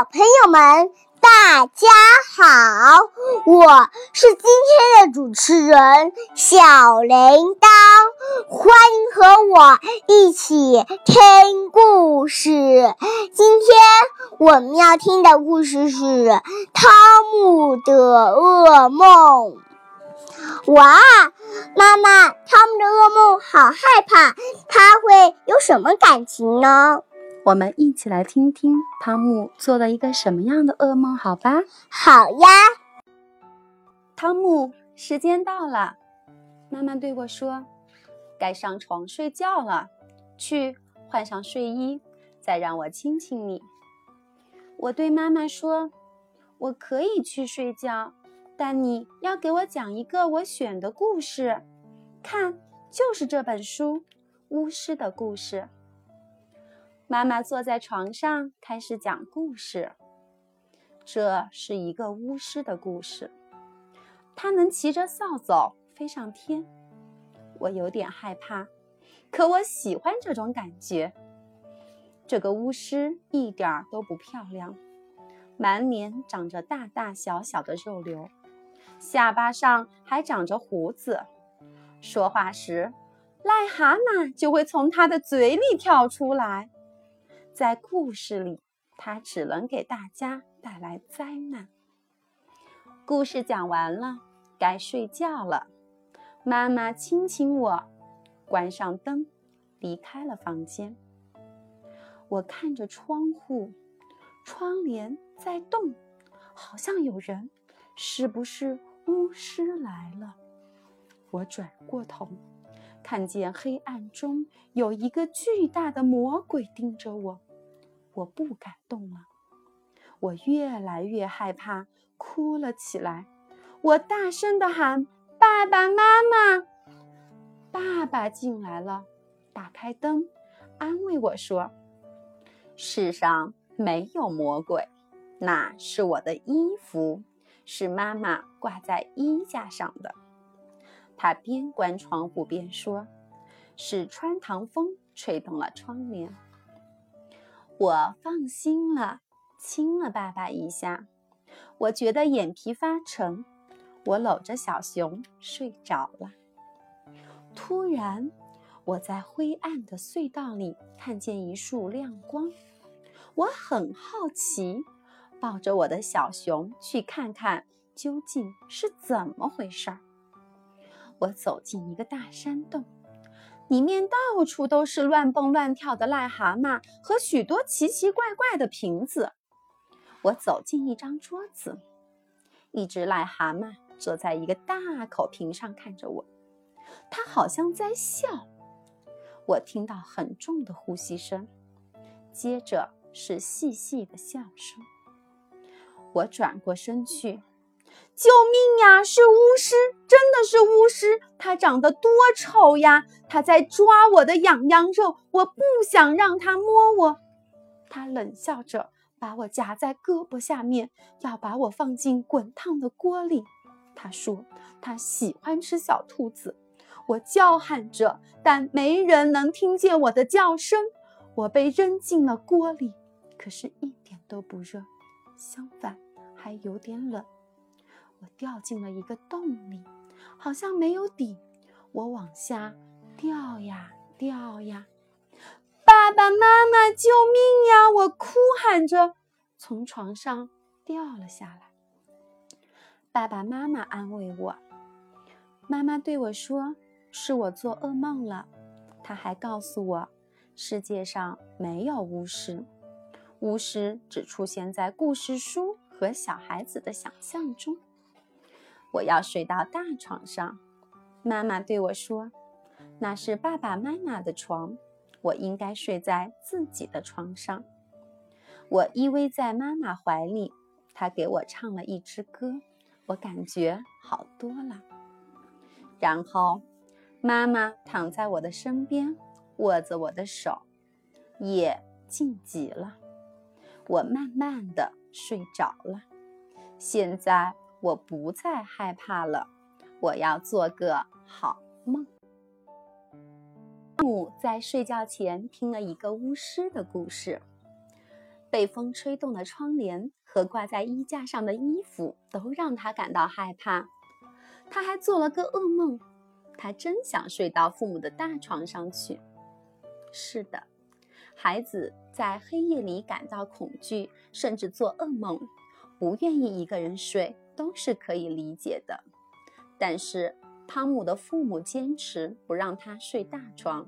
小朋友们，大家好！我是今天的主持人小铃铛，欢迎和我一起听故事。今天我们要听的故事是《汤姆的噩梦》。哇，妈妈，汤姆的噩梦好害怕，他会有什么感情呢？我们一起来听听汤姆做了一个什么样的噩梦，好吧？好呀。汤姆，时间到了，妈妈对我说：“该上床睡觉了，去换上睡衣，再让我亲亲你。”我对妈妈说：“我可以去睡觉，但你要给我讲一个我选的故事。看，就是这本书《巫师的故事》。”妈妈坐在床上开始讲故事。这是一个巫师的故事，他能骑着扫帚飞上天。我有点害怕，可我喜欢这种感觉。这个巫师一点儿都不漂亮，满脸长着大大小小的肉瘤，下巴上还长着胡子。说话时，癞蛤蟆就会从他的嘴里跳出来。在故事里，他只能给大家带来灾难。故事讲完了，该睡觉了。妈妈亲亲我，关上灯，离开了房间。我看着窗户，窗帘在动，好像有人。是不是巫师来了？我转过头，看见黑暗中有一个巨大的魔鬼盯着我。我不敢动了，我越来越害怕，哭了起来。我大声地喊：“爸爸妈妈！”爸爸进来了，打开灯，安慰我说：“世上没有魔鬼，那是我的衣服，是妈妈挂在衣架上的。”他边关窗户边说：“是穿堂风吹动了窗帘。”我放心了，亲了爸爸一下。我觉得眼皮发沉，我搂着小熊睡着了。突然，我在灰暗的隧道里看见一束亮光，我很好奇，抱着我的小熊去看看究竟是怎么回事儿。我走进一个大山洞。里面到处都是乱蹦乱跳的癞蛤蟆和许多奇奇怪怪的瓶子。我走进一张桌子，一只癞蛤蟆坐在一个大口瓶上看着我，它好像在笑。我听到很重的呼吸声，接着是细细的笑声。我转过身去。救命呀！是巫师，真的是巫师！他长得多丑呀！他在抓我的痒痒肉，我不想让他摸我。他冷笑着，把我夹在胳膊下面，要把我放进滚烫的锅里。他说他喜欢吃小兔子。我叫喊着，但没人能听见我的叫声。我被扔进了锅里，可是一点都不热，相反还有点冷。我掉进了一个洞里，好像没有底。我往下掉呀掉呀，爸爸妈妈救命呀！我哭喊着从床上掉了下来。爸爸妈妈安慰我，妈妈对我说：“是我做噩梦了。”他还告诉我，世界上没有巫师，巫师只出现在故事书和小孩子的想象中。我要睡到大床上，妈妈对我说：“那是爸爸妈妈的床，我应该睡在自己的床上。”我依偎在妈妈怀里，她给我唱了一支歌，我感觉好多了。然后，妈妈躺在我的身边，握着我的手，夜静极了，我慢慢的睡着了。现在。我不再害怕了，我要做个好梦。汤姆在睡觉前听了一个巫师的故事。被风吹动的窗帘和挂在衣架上的衣服都让他感到害怕。他还做了个噩梦，他真想睡到父母的大床上去。是的，孩子在黑夜里感到恐惧，甚至做噩梦，不愿意一个人睡，都是可以理解的。但是汤姆的父母坚持不让他睡大床，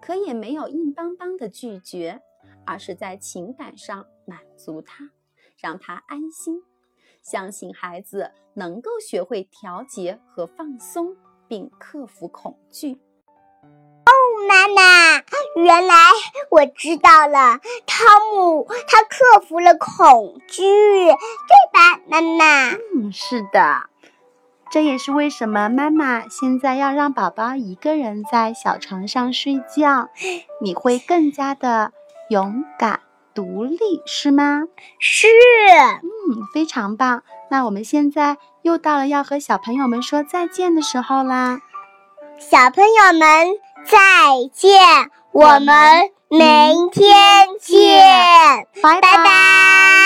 可也没有硬邦邦的拒绝，而是在情感上满足他，让他安心。相信孩子能够学会调节和放松，并克服恐惧。哦，妈妈，原来我知道了，汤姆他克服了恐惧，对吧，妈妈？嗯，是的，这也是为什么妈妈现在要让宝宝一个人在小床上睡觉，你会更加的勇敢。独立是吗？是，嗯，非常棒。那我们现在又到了要和小朋友们说再见的时候啦。小朋友们再见，我们明天见，拜拜。